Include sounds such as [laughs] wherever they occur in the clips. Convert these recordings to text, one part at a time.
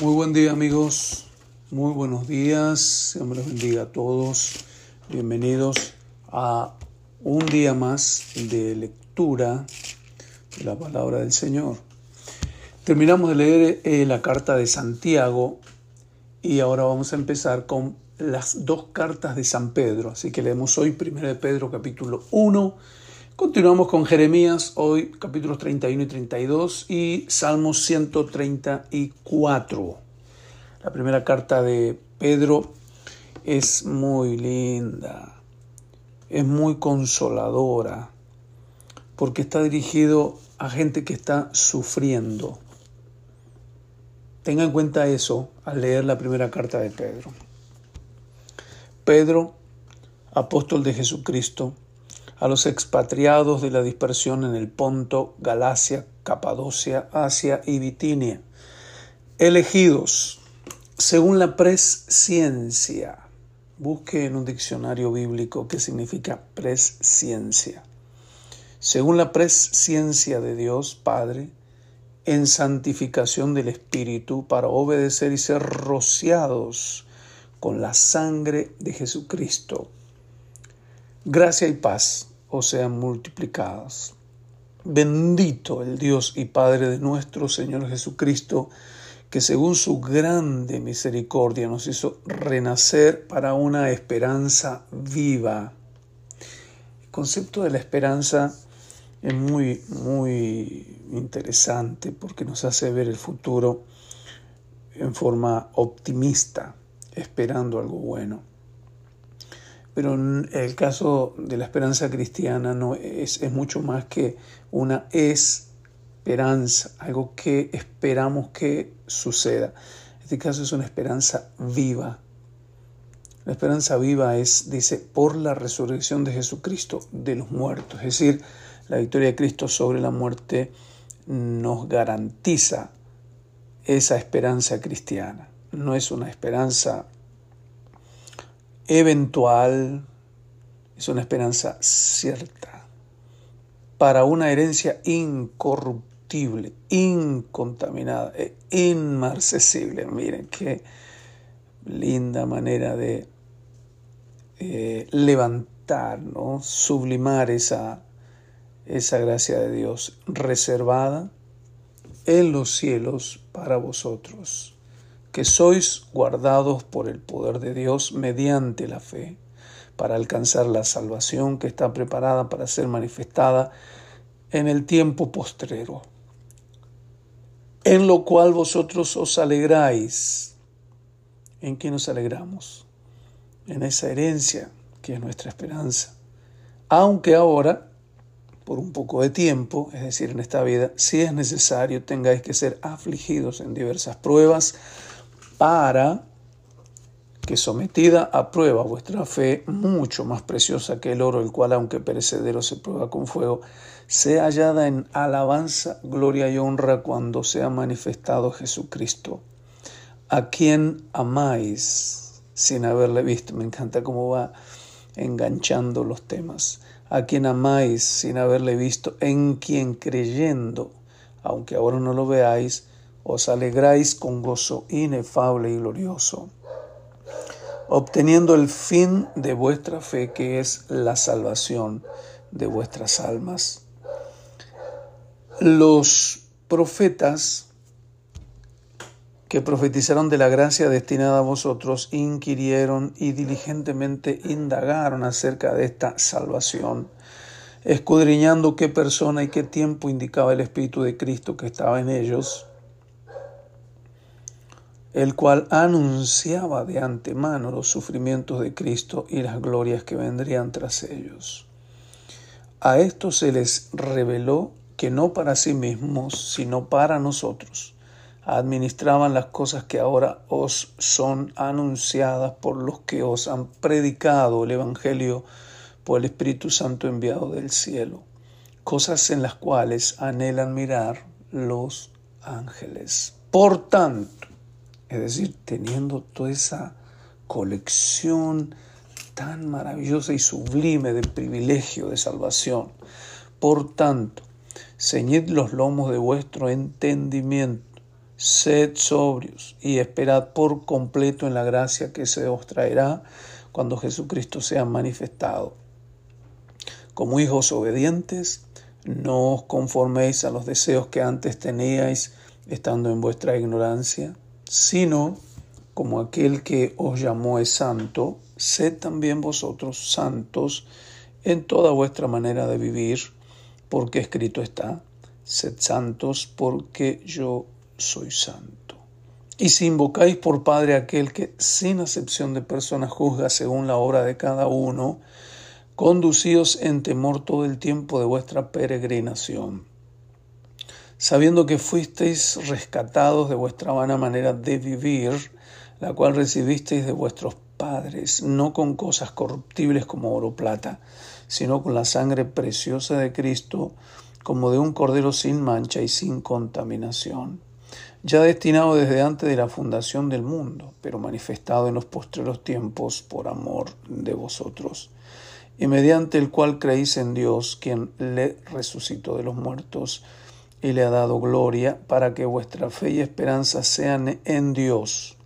Muy buen día amigos, muy buenos días, Dios los bendiga a todos. Bienvenidos a un día más de lectura de la palabra del Señor. Terminamos de leer eh, la carta de Santiago y ahora vamos a empezar con las dos cartas de San Pedro. Así que leemos hoy 1 de Pedro capítulo 1 Continuamos con Jeremías, hoy capítulos 31 y 32 y Salmos 134. La primera carta de Pedro es muy linda, es muy consoladora, porque está dirigido a gente que está sufriendo. Tenga en cuenta eso al leer la primera carta de Pedro. Pedro, apóstol de Jesucristo, a los expatriados de la dispersión en el Ponto, Galacia, Capadocia, Asia y Bitinia, elegidos según la presciencia. Busque en un diccionario bíblico qué significa presciencia. Según la presciencia de Dios Padre, en santificación del Espíritu para obedecer y ser rociados con la sangre de Jesucristo. Gracia y paz o sean multiplicadas. Bendito el Dios y Padre de nuestro Señor Jesucristo, que según su grande misericordia nos hizo renacer para una esperanza viva. El concepto de la esperanza es muy, muy interesante porque nos hace ver el futuro en forma optimista, esperando algo bueno. Pero el caso de la esperanza cristiana no es, es mucho más que una esperanza, algo que esperamos que suceda. En este caso es una esperanza viva. La esperanza viva es, dice, por la resurrección de Jesucristo de los muertos. Es decir, la victoria de Cristo sobre la muerte nos garantiza esa esperanza cristiana. No es una esperanza eventual, es una esperanza cierta para una herencia incorruptible, incontaminada e inmarcesible. Miren qué linda manera de eh, levantar, sublimar esa, esa gracia de Dios reservada en los cielos para vosotros que sois guardados por el poder de Dios mediante la fe, para alcanzar la salvación que está preparada para ser manifestada en el tiempo postrero, en lo cual vosotros os alegráis. ¿En qué nos alegramos? En esa herencia que es nuestra esperanza. Aunque ahora, por un poco de tiempo, es decir, en esta vida, si es necesario, tengáis que ser afligidos en diversas pruebas, para que sometida a prueba vuestra fe, mucho más preciosa que el oro, el cual aunque perecedero se prueba con fuego, sea hallada en alabanza, gloria y honra cuando sea manifestado Jesucristo, a quien amáis sin haberle visto. Me encanta cómo va enganchando los temas. A quien amáis sin haberle visto, en quien creyendo, aunque ahora no lo veáis, os alegráis con gozo inefable y glorioso, obteniendo el fin de vuestra fe, que es la salvación de vuestras almas. Los profetas que profetizaron de la gracia destinada a vosotros, inquirieron y diligentemente indagaron acerca de esta salvación, escudriñando qué persona y qué tiempo indicaba el Espíritu de Cristo que estaba en ellos, el cual anunciaba de antemano los sufrimientos de Cristo y las glorias que vendrían tras ellos. A esto se les reveló que no para sí mismos, sino para nosotros, administraban las cosas que ahora os son anunciadas por los que os han predicado el Evangelio por el Espíritu Santo enviado del cielo, cosas en las cuales anhelan mirar los ángeles. Por tanto, es decir, teniendo toda esa colección tan maravillosa y sublime de privilegio de salvación. Por tanto, ceñid los lomos de vuestro entendimiento, Sed sobrios y esperad por completo en la gracia que se os traerá cuando Jesucristo sea manifestado. Como hijos obedientes, no os conforméis a los deseos que antes teníais estando en vuestra ignorancia, sino como aquel que os llamó es santo, sed también vosotros santos en toda vuestra manera de vivir, porque escrito está, sed santos porque yo soy santo. Y si invocáis por Padre aquel que sin acepción de personas juzga según la obra de cada uno, conducíos en temor todo el tiempo de vuestra peregrinación, sabiendo que fuisteis rescatados de vuestra vana manera de vivir, la cual recibisteis de vuestros padres, no con cosas corruptibles como oro o plata, sino con la sangre preciosa de Cristo, como de un cordero sin mancha y sin contaminación, ya destinado desde antes de la fundación del mundo, pero manifestado en los postreros tiempos por amor de vosotros y mediante el cual creéis en Dios, quien le resucitó de los muertos y le ha dado gloria, para que vuestra fe y esperanza sean en Dios,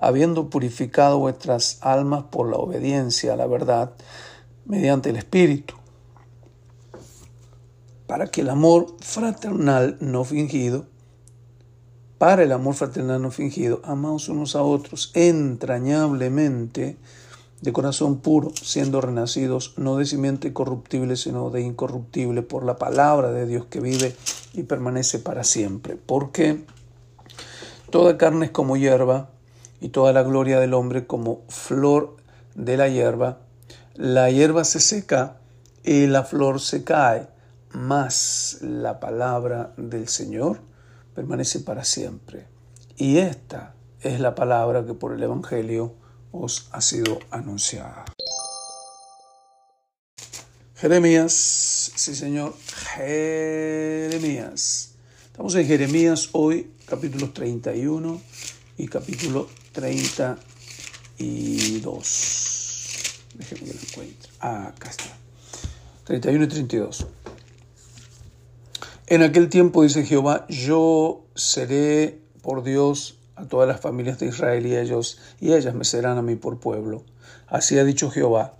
habiendo purificado vuestras almas por la obediencia a la verdad, mediante el Espíritu, para que el amor fraternal no fingido, para el amor fraternal no fingido, amaos unos a otros entrañablemente, de corazón puro, siendo renacidos no de simiente corruptible, sino de incorruptible, por la palabra de Dios que vive y permanece para siempre. Porque toda carne es como hierba, y toda la gloria del hombre como flor de la hierba. La hierba se seca y la flor se cae, mas la palabra del Señor permanece para siempre. Y esta es la palabra que por el Evangelio os ha sido anunciada. Jeremías, sí señor, Jeremías. Estamos en Jeremías hoy, capítulo 31 y capítulo 32. Déjenme que lo encuentre. Ah, acá está. 31 y 32. En aquel tiempo, dice Jehová, yo seré por Dios a todas las familias de Israel y ellos, y ellas me serán a mí por pueblo. Así ha dicho Jehová.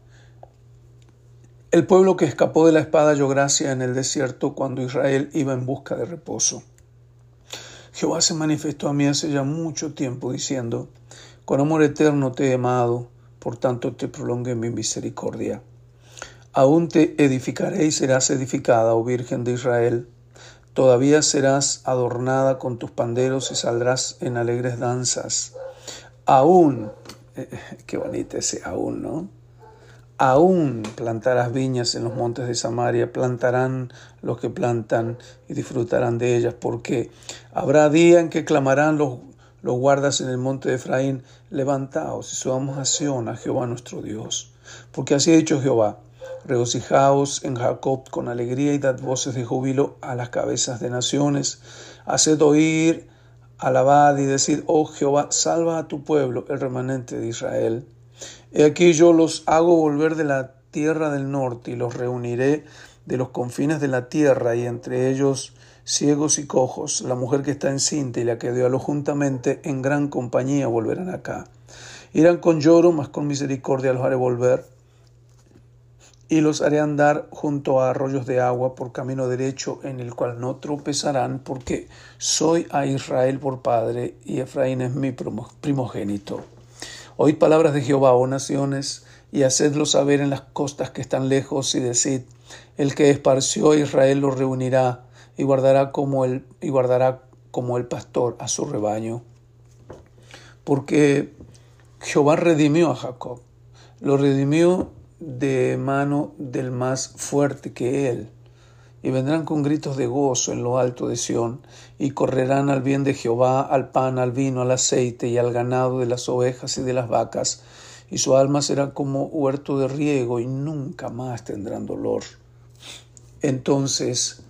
El pueblo que escapó de la espada halló gracia en el desierto cuando Israel iba en busca de reposo. Jehová se manifestó a mí hace ya mucho tiempo diciendo, con amor eterno te he amado, por tanto te prolongue mi misericordia. Aún te edificaré y serás edificada, oh Virgen de Israel. Todavía serás adornada con tus panderos y saldrás en alegres danzas. Aún, eh, qué bonito ese aún, ¿no? Aún plantarás viñas en los montes de Samaria, plantarán los que plantan y disfrutarán de ellas, porque habrá día en que clamarán los, guardas en el monte de Efraín, levantaos y subamos a Sion, a Jehová nuestro Dios. Porque así ha dicho Jehová, Regocijaos en Jacob con alegría y dad voces de júbilo a las cabezas de naciones. Haced oír, alabad y decid, oh Jehová, salva a tu pueblo, el remanente de Israel. He aquí yo los hago volver de la tierra del norte y los reuniré de los confines de la tierra y entre ellos ciegos y cojos, la mujer que está encinta y la que dio a lo juntamente en gran compañía volverán acá. Irán con lloro, mas con misericordia los haré volver y los haré andar junto a arroyos de agua por camino derecho en el cual no tropezarán, porque soy a Israel por padre y Efraín es mi primogénito. Oíd palabras de Jehová, oh naciones, y hacedlo saber en las costas que están lejos, y decid, el que esparció a Israel lo reunirá y guardará como el, y guardará como el pastor a su rebaño. Porque Jehová redimió a Jacob, lo redimió de mano del más fuerte que él. Y vendrán con gritos de gozo en lo alto de Sión, y correrán al bien de Jehová, al pan, al vino, al aceite y al ganado de las ovejas y de las vacas, y su alma será como huerto de riego, y nunca más tendrán dolor. Entonces,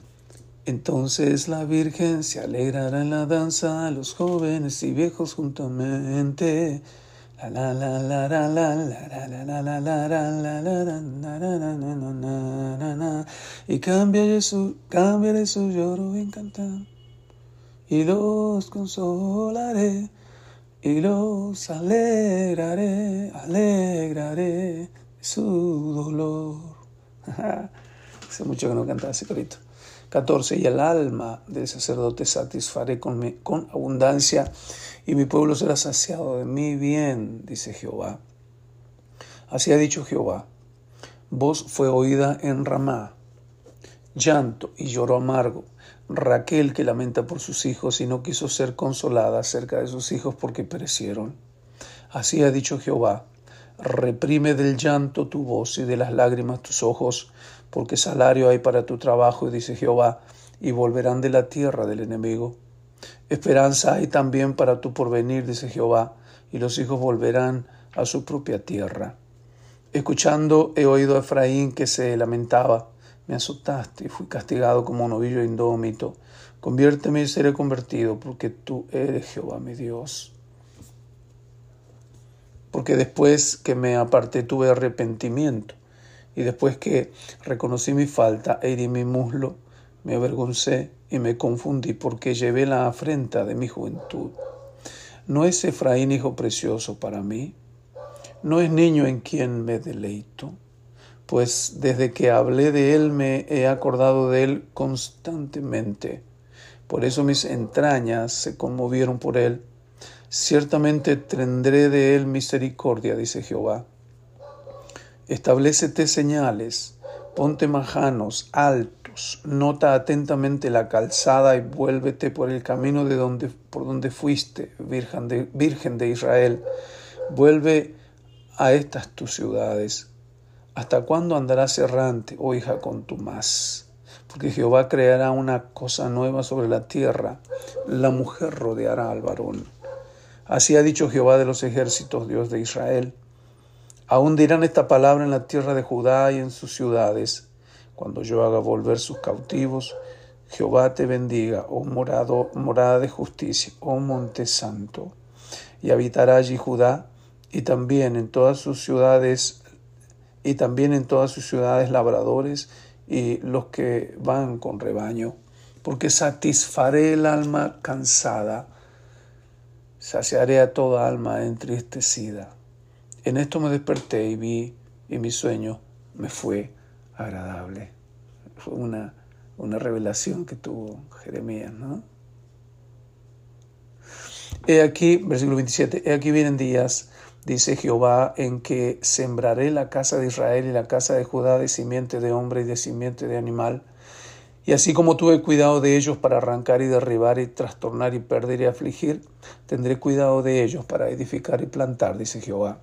entonces la Virgen se alegrará en la danza, los jóvenes y viejos juntamente y cambiaré su, cambiaré su lloro en cantar y los consolaré y los alegraré, alegraré su dolor. [laughs] Hace mucho que no cantaba ese corito. 14. Y el alma del sacerdote satisfaré con, con abundancia y mi pueblo será saciado de mi bien, dice Jehová. Así ha dicho Jehová. Voz fue oída en Ramá, llanto y lloro amargo. Raquel que lamenta por sus hijos y no quiso ser consolada acerca de sus hijos porque perecieron. Así ha dicho Jehová, reprime del llanto tu voz y de las lágrimas tus ojos, porque salario hay para tu trabajo, dice Jehová, y volverán de la tierra del enemigo. Esperanza hay también para tu porvenir, dice Jehová, y los hijos volverán a su propia tierra. Escuchando he oído a Efraín que se lamentaba, me azotaste y fui castigado como un ovillo indómito. Conviérteme y seré convertido, porque tú eres Jehová mi Dios. Porque después que me aparté tuve arrepentimiento, y después que reconocí mi falta, herí mi muslo, me avergoncé y me confundí, porque llevé la afrenta de mi juventud. ¿No es Efraín hijo precioso para mí? ¿No es niño en quien me deleito? pues desde que hablé de él me he acordado de él constantemente. Por eso mis entrañas se conmovieron por él. Ciertamente tendré de él misericordia, dice Jehová. Establecete señales, ponte majanos altos, nota atentamente la calzada y vuélvete por el camino de donde, por donde fuiste, virgen de, virgen de Israel. Vuelve a estas tus ciudades ¿Hasta cuándo andarás errante, oh hija contumaz? Porque Jehová creará una cosa nueva sobre la tierra, la mujer rodeará al varón. Así ha dicho Jehová de los ejércitos, Dios de Israel. Aún dirán esta palabra en la tierra de Judá y en sus ciudades, cuando yo haga volver sus cautivos. Jehová te bendiga, oh morada de justicia, oh monte santo. Y habitará allí Judá, y también en todas sus ciudades y también en todas sus ciudades labradores y los que van con rebaño, porque satisfaré el alma cansada, saciaré a toda alma entristecida. En esto me desperté y vi, y mi sueño me fue agradable. Fue una, una revelación que tuvo Jeremías, ¿no? He aquí, versículo 27, he aquí vienen días dice Jehová, en que sembraré la casa de Israel y la casa de Judá de simiente de hombre y de simiente de animal. Y así como tuve cuidado de ellos para arrancar y derribar y trastornar y perder y afligir, tendré cuidado de ellos para edificar y plantar, dice Jehová.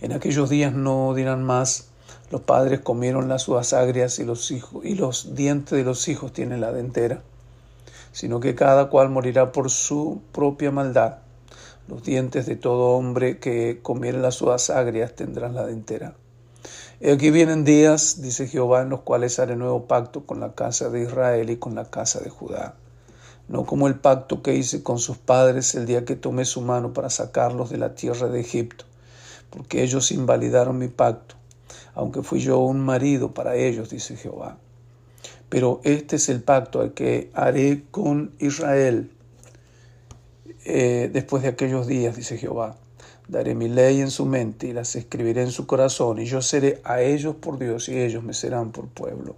En aquellos días no dirán más, los padres comieron las uvas agrias y los, hijos, y los dientes de los hijos tienen la dentera, sino que cada cual morirá por su propia maldad los dientes de todo hombre que comiere las uvas agrias tendrán la dentera. Y aquí vienen días, dice Jehová, en los cuales haré nuevo pacto con la casa de Israel y con la casa de Judá. No como el pacto que hice con sus padres el día que tomé su mano para sacarlos de la tierra de Egipto, porque ellos invalidaron mi pacto, aunque fui yo un marido para ellos, dice Jehová. Pero este es el pacto al que haré con Israel eh, después de aquellos días, dice Jehová. Daré mi ley en su mente y las escribiré en su corazón, y yo seré a ellos por Dios y ellos me serán por pueblo.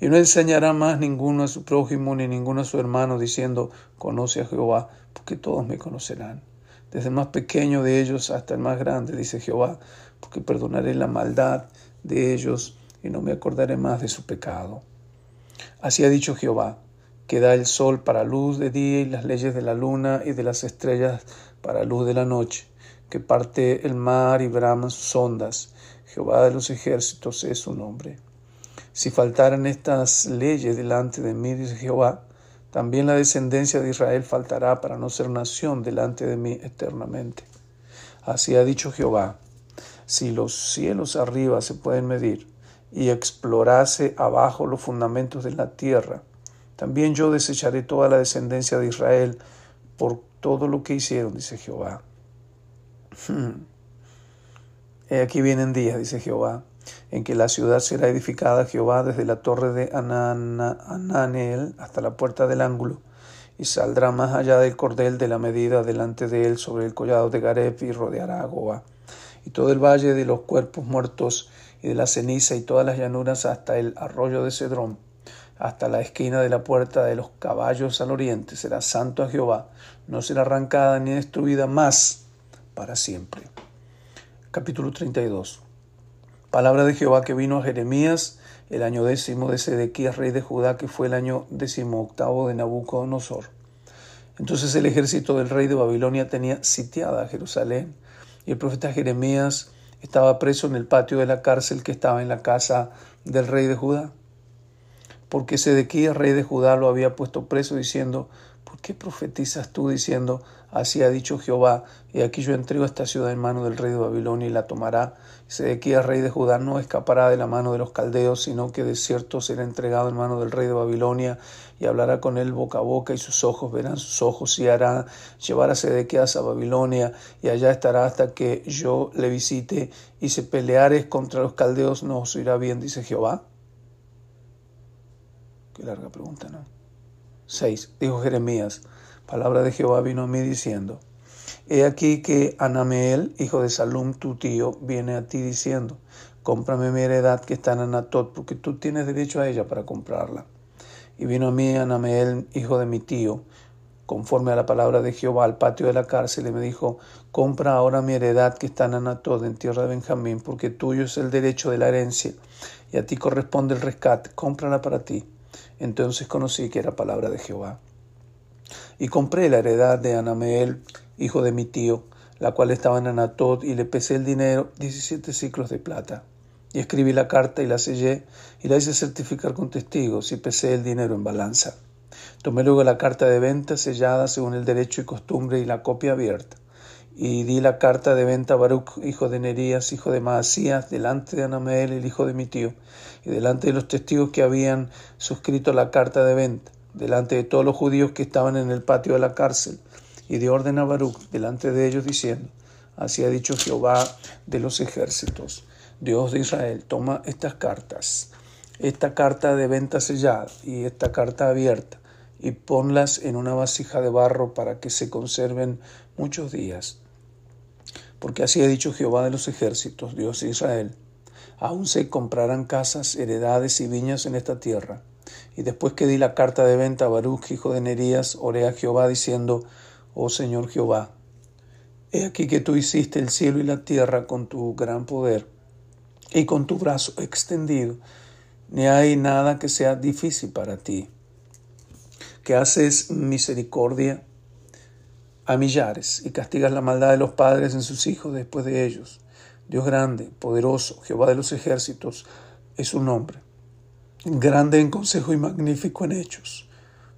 Y no enseñará más ninguno a su prójimo ni ninguno a su hermano diciendo, conoce a Jehová, porque todos me conocerán. Desde el más pequeño de ellos hasta el más grande, dice Jehová, porque perdonaré la maldad de ellos y no me acordaré más de su pecado. Así ha dicho Jehová, que da el sol para luz de día y las leyes de la luna y de las estrellas para luz de la noche, que parte el mar y brama sus ondas. Jehová de los ejércitos es su nombre. Si faltaran estas leyes delante de mí, dice Jehová, también la descendencia de Israel faltará para no ser nación delante de mí eternamente. Así ha dicho Jehová, si los cielos arriba se pueden medir y explorase abajo los fundamentos de la tierra, también yo desecharé toda la descendencia de Israel por todo lo que hicieron, dice Jehová. aquí vienen días, dice Jehová, en que la ciudad será edificada Jehová desde la torre de Ananel hasta la puerta del ángulo, y saldrá más allá del cordel de la medida delante de él sobre el collado de Gareb y rodeará a Goa. Y todo el valle de los cuerpos muertos y de la ceniza y todas las llanuras hasta el arroyo de Cedrón, hasta la esquina de la puerta de los caballos al oriente, será santo a Jehová, no será arrancada ni destruida más para siempre. Capítulo 32. Palabra de Jehová que vino a Jeremías el año décimo de Sedequías, rey de Judá, que fue el año décimo octavo de Nabucodonosor. Entonces el ejército del rey de Babilonia tenía sitiada Jerusalén y el profeta Jeremías estaba preso en el patio de la cárcel que estaba en la casa del rey de Judá. Porque Sedequías, rey de Judá, lo había puesto preso diciendo, ¿por qué profetizas tú diciendo, Así ha dicho Jehová, y aquí yo entrego esta ciudad en mano del rey de Babilonia y la tomará. Sedequías, rey de Judá, no escapará de la mano de los caldeos, sino que de cierto será entregado en mano del rey de Babilonia, y hablará con él boca a boca, y sus ojos verán sus ojos, y hará llevar a Sedequías a Babilonia, y allá estará hasta que yo le visite, y se peleares contra los caldeos, no os irá bien, dice Jehová. Qué larga pregunta, ¿no? 6. Dijo Jeremías, palabra de Jehová vino a mí diciendo, He aquí que Anameel, hijo de Salum, tu tío, viene a ti diciendo, cómprame mi heredad que está en Anatot, porque tú tienes derecho a ella para comprarla. Y vino a mí Anameel, hijo de mi tío, conforme a la palabra de Jehová, al patio de la cárcel, y me dijo, compra ahora mi heredad que está en Anatot, en tierra de Benjamín, porque tuyo es el derecho de la herencia, y a ti corresponde el rescate, cómprala para ti. Entonces conocí que era palabra de Jehová. Y compré la heredad de Anameel, hijo de mi tío, la cual estaba en Anatot, y le pesé el dinero, diecisiete ciclos de plata. Y escribí la carta y la sellé, y la hice certificar con testigos, y pesé el dinero en balanza. Tomé luego la carta de venta sellada según el derecho y costumbre, y la copia abierta. Y di la carta de venta a Baruch, hijo de Nerías, hijo de Maasías, delante de Anameel, el hijo de mi tío, y delante de los testigos que habían suscrito la carta de venta delante de todos los judíos que estaban en el patio de la cárcel, y de orden a Baruch delante de ellos, diciendo, Así ha dicho Jehová de los ejércitos, Dios de Israel, toma estas cartas, esta carta de venta sellada y esta carta abierta, y ponlas en una vasija de barro para que se conserven muchos días. Porque así ha dicho Jehová de los ejércitos, Dios de Israel, aún se comprarán casas, heredades y viñas en esta tierra. Y después que di la carta de venta a Baruch, hijo de Nerías, oré a Jehová diciendo, Oh Señor Jehová, he aquí que tú hiciste el cielo y la tierra con tu gran poder y con tu brazo extendido. Ni hay nada que sea difícil para ti, que haces misericordia a millares y castigas la maldad de los padres en sus hijos después de ellos. Dios grande, poderoso, Jehová de los ejércitos, es su nombre grande en consejo y magnífico en hechos,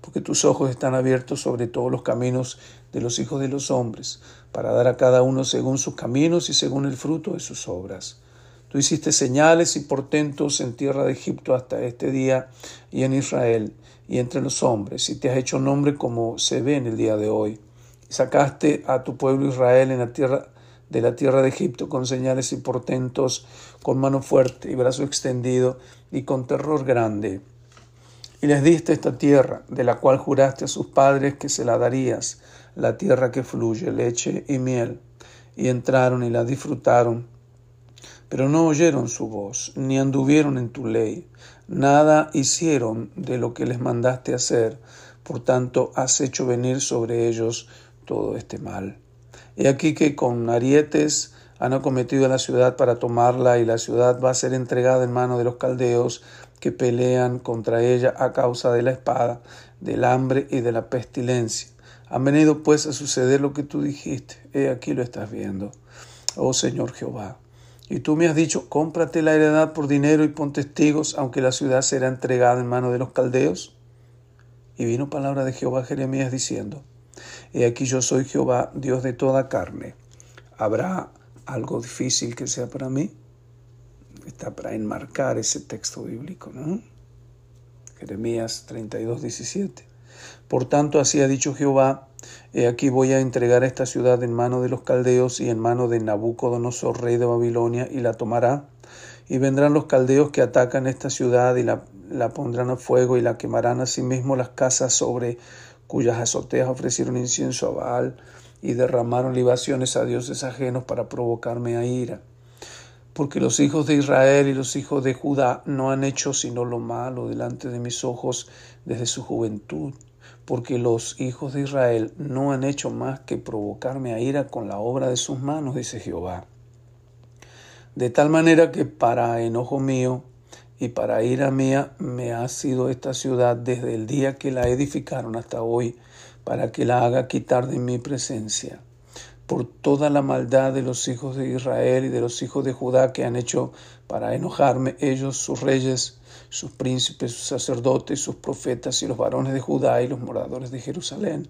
porque tus ojos están abiertos sobre todos los caminos de los hijos de los hombres, para dar a cada uno según sus caminos y según el fruto de sus obras. Tú hiciste señales y portentos en tierra de Egipto hasta este día y en Israel y entre los hombres, y te has hecho nombre como se ve en el día de hoy. Sacaste a tu pueblo Israel en la tierra de la tierra de Egipto con señales y portentos, con mano fuerte y brazo extendido y con terror grande. Y les diste esta tierra, de la cual juraste a sus padres que se la darías, la tierra que fluye leche y miel. Y entraron y la disfrutaron, pero no oyeron su voz, ni anduvieron en tu ley. Nada hicieron de lo que les mandaste hacer, por tanto has hecho venir sobre ellos todo este mal. He aquí que con arietes han acometido a la ciudad para tomarla y la ciudad va a ser entregada en manos de los caldeos que pelean contra ella a causa de la espada, del hambre y de la pestilencia. Han venido pues a suceder lo que tú dijiste. He aquí lo estás viendo, oh Señor Jehová. Y tú me has dicho, cómprate la heredad por dinero y pon testigos, aunque la ciudad será entregada en manos de los caldeos. Y vino palabra de Jehová a Jeremías diciendo, He aquí yo soy Jehová, Dios de toda carne. ¿Habrá algo difícil que sea para mí? Está para enmarcar ese texto bíblico, ¿no? Jeremías 32, 17. Por tanto, así ha dicho Jehová, he aquí voy a entregar esta ciudad en mano de los caldeos y en mano de Nabucodonosor, rey de Babilonia, y la tomará. Y vendrán los caldeos que atacan esta ciudad y la, la pondrán a fuego y la quemarán asimismo las casas sobre cuyas azoteas ofrecieron incienso a Baal y derramaron libaciones a dioses ajenos para provocarme a ira. Porque los hijos de Israel y los hijos de Judá no han hecho sino lo malo delante de mis ojos desde su juventud. Porque los hijos de Israel no han hecho más que provocarme a ira con la obra de sus manos, dice Jehová. De tal manera que para enojo mío y para ira mía me ha sido esta ciudad desde el día que la edificaron hasta hoy, para que la haga quitar de mi presencia. Por toda la maldad de los hijos de Israel y de los hijos de Judá que han hecho para enojarme ellos, sus reyes, sus príncipes, sus sacerdotes, sus profetas y los varones de Judá y los moradores de Jerusalén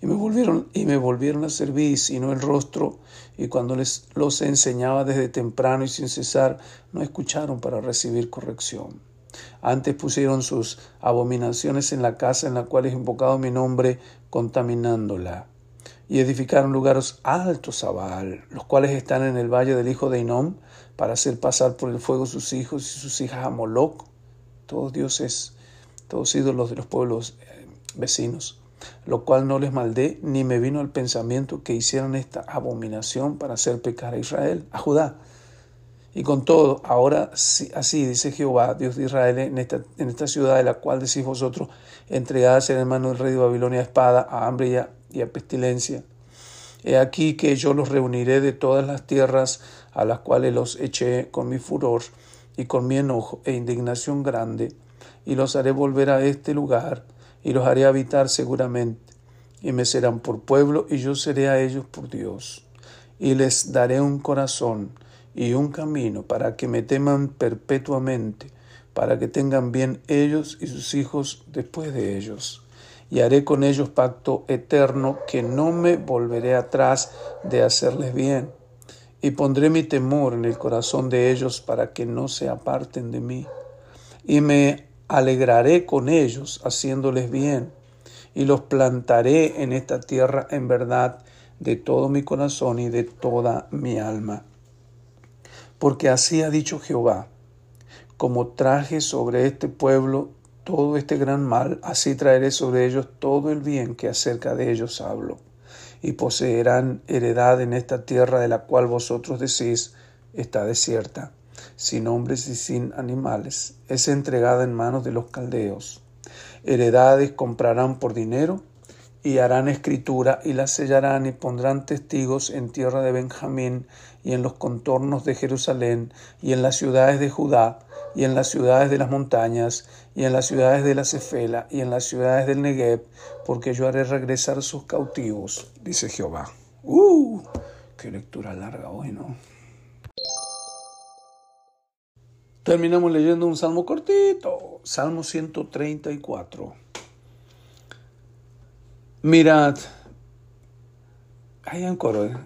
y me volvieron y me volvieron a servir sino el rostro. Y cuando les los enseñaba desde temprano y sin cesar no escucharon para recibir corrección. Antes pusieron sus abominaciones en la casa en la cual es invocado mi nombre contaminándola. Y edificaron lugares altos a Baal, los cuales están en el valle del hijo de Inom, para hacer pasar por el fuego sus hijos y sus hijas a Moloch, todos dioses, todos ídolos de los pueblos eh, vecinos lo cual no les maldé, ni me vino al pensamiento que hicieran esta abominación para hacer pecar a Israel, a Judá. Y con todo, ahora así dice Jehová, Dios de Israel, en esta, en esta ciudad de la cual decís vosotros, entregadas en el mano del rey de Babilonia a espada, a hambre y a, y a pestilencia. He aquí que yo los reuniré de todas las tierras a las cuales los eché con mi furor y con mi enojo e indignación grande, y los haré volver a este lugar, y los haré habitar seguramente, y me serán por pueblo, y yo seré a ellos por Dios. Y les daré un corazón y un camino para que me teman perpetuamente, para que tengan bien ellos y sus hijos después de ellos. Y haré con ellos pacto eterno que no me volveré atrás de hacerles bien. Y pondré mi temor en el corazón de ellos para que no se aparten de mí. Y me alegraré con ellos haciéndoles bien, y los plantaré en esta tierra en verdad de todo mi corazón y de toda mi alma. Porque así ha dicho Jehová, como traje sobre este pueblo todo este gran mal, así traeré sobre ellos todo el bien que acerca de ellos hablo, y poseerán heredad en esta tierra de la cual vosotros decís está desierta sin hombres y sin animales, es entregada en manos de los caldeos. Heredades comprarán por dinero y harán escritura y la sellarán y pondrán testigos en tierra de Benjamín y en los contornos de Jerusalén y en las ciudades de Judá y en las ciudades de las montañas y en las ciudades de la Cefela y en las ciudades del Negev, porque yo haré regresar sus cautivos, dice Jehová. ¡Uh! ¡Qué lectura larga hoy, ¿no? Terminamos leyendo un salmo cortito, Salmo 134. Mirad, hay un coro, ¿eh?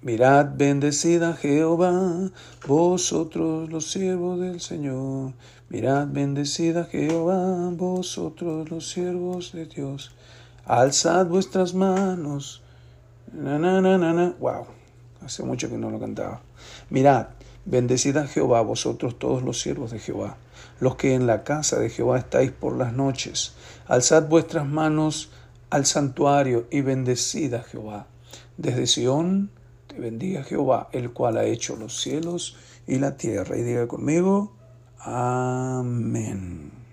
Mirad, bendecida Jehová, vosotros los siervos del Señor. Mirad, bendecida Jehová, vosotros los siervos de Dios. Alzad vuestras manos. Na, na, na, na, Wow, hace mucho que no lo cantaba. Mirad, Bendecid a Jehová vosotros todos los siervos de Jehová, los que en la casa de Jehová estáis por las noches. Alzad vuestras manos al santuario y bendecid a Jehová. Desde Sión te bendiga Jehová, el cual ha hecho los cielos y la tierra. Y diga conmigo, amén.